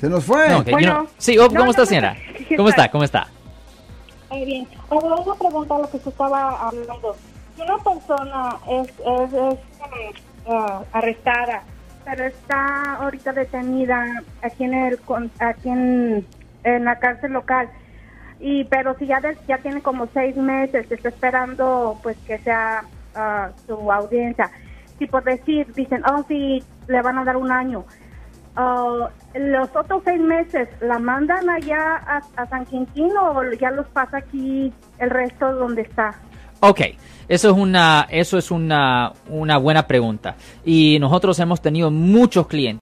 Se nos fue. No, Bueno. sí, oh, ¿cómo No, está, no, señora? ¿Cómo está. ¿Cómo está? Muy bien. Ahora una pregunta a lo que se estaba hablando. Si una persona es, es, es, eh, arrestada, pero está ahorita detenida aquí en el con- aquí en, en la cárcel local, y pero si ya de- ya tiene como seis meses, está esperando pues que sea ah, su audiencia. Si por decir dicen, oh sí, le van a dar un año. Ah, los otros seis meses, ¿la mandan allá a, San Quintín o ya los pasa aquí el resto donde está? Ok, eso es una, eso es una, una buena pregunta. Y nosotros hemos tenido muchos clientes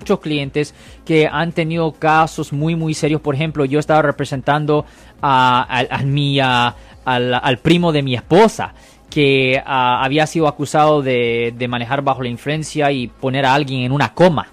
muchos clientes que han tenido casos muy muy serios por ejemplo yo estaba representando a, a- mi a- al, primo de mi esposa que ah, había sido acusado de, de manejar bajo la influencia y poner a alguien en una coma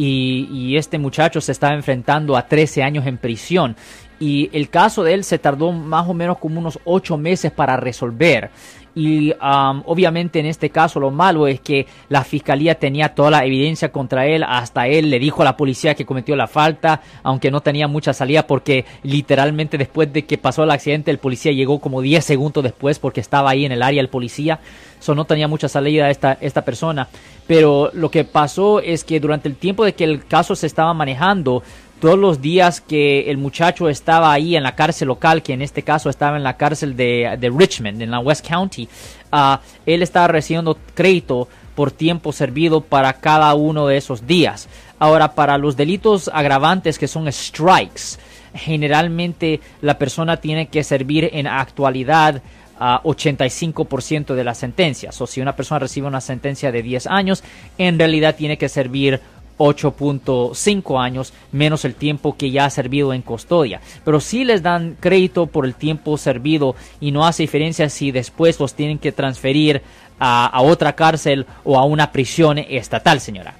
y, este muchacho se estaba enfrentando a 13 años en prisión. Y el caso de él se tardó más o menos como unos 8 meses para resolver y obviamente en este caso lo malo es que la fiscalía tenía toda la evidencia contra él, hasta él le dijo a la policía que cometió la falta, aunque no tenía mucha salida porque literalmente después de que pasó el accidente el policía llegó como 10 segundos después porque estaba ahí en el área el policía, so no tenía mucha salida esta, esta persona. Pero lo que pasó es que durante el tiempo de que el caso se estaba manejando, todos los días que el muchacho estaba ahí en la cárcel local, que en este caso estaba en la cárcel de, Richmond, en la West County, ah, él estaba recibiendo crédito por tiempo servido para cada uno de esos días. Ahora, para los delitos agravantes que son strikes, generalmente la persona tiene que servir en actualidad a 85% de la sentencia. O si una persona recibe una sentencia de 10 años, en realidad tiene que servir 8.5 años menos el tiempo que ya ha servido en custodia. Pero sí les dan crédito por el tiempo servido y no hace diferencia si después los tienen que transferir a, a otra cárcel o a una prisión estatal, señora.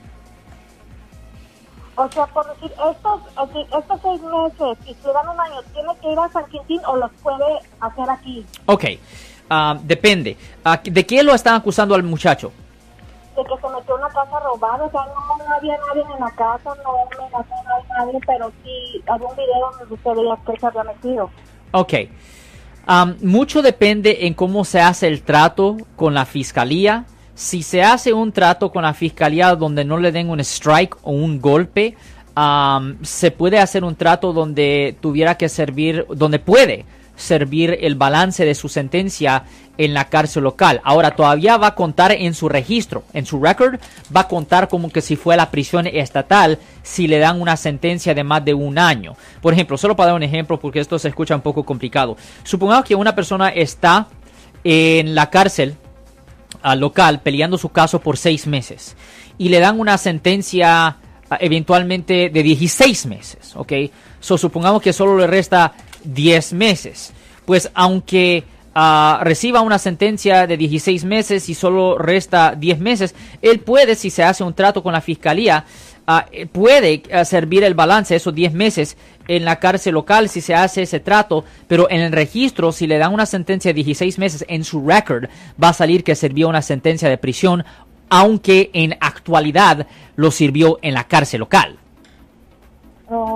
O sea, por decir, estos, estos seis meses, si se dan un año, ¿tiene que ir a San Quintín o los puede hacer aquí? Ok, ah, depende. Ah, ¿De qué lo están acusando al muchacho? De que se metió en una casa robada, o sea, no, no había nadie en la casa, no me nadie, pero sí había un video donde se veía que se había metido. Ok. Mucho depende en cómo se hace el trato con la fiscalía. Si se hace un trato con la fiscalía donde no le den un strike o un golpe, se puede hacer un trato donde tuviera que servir, donde puede servir el balance de su sentencia en la cárcel local. Ahora todavía va a contar en su registro, en su record, va a contar como que si fue a la prisión estatal si le dan una sentencia de más de un año. Por ejemplo, solo para dar un ejemplo porque esto se escucha un poco complicado. Supongamos que una persona está en la cárcel ah, local peleando su caso por seis meses y le dan una sentencia ah, eventualmente de 16 meses, ¿ok? So, supongamos que solo le resta 10 meses. Pues aunque ah, reciba una sentencia de 16 meses y solo resta 10 meses, él puede, si se hace un trato con la fiscalía, ah, eh, puede ah, servir el balance esos 10 meses en la cárcel local si se hace ese trato, pero en el registro, si le dan una sentencia de 16 meses en su record, va a salir que sirvió una sentencia de prisión, aunque en actualidad lo sirvió en la cárcel local.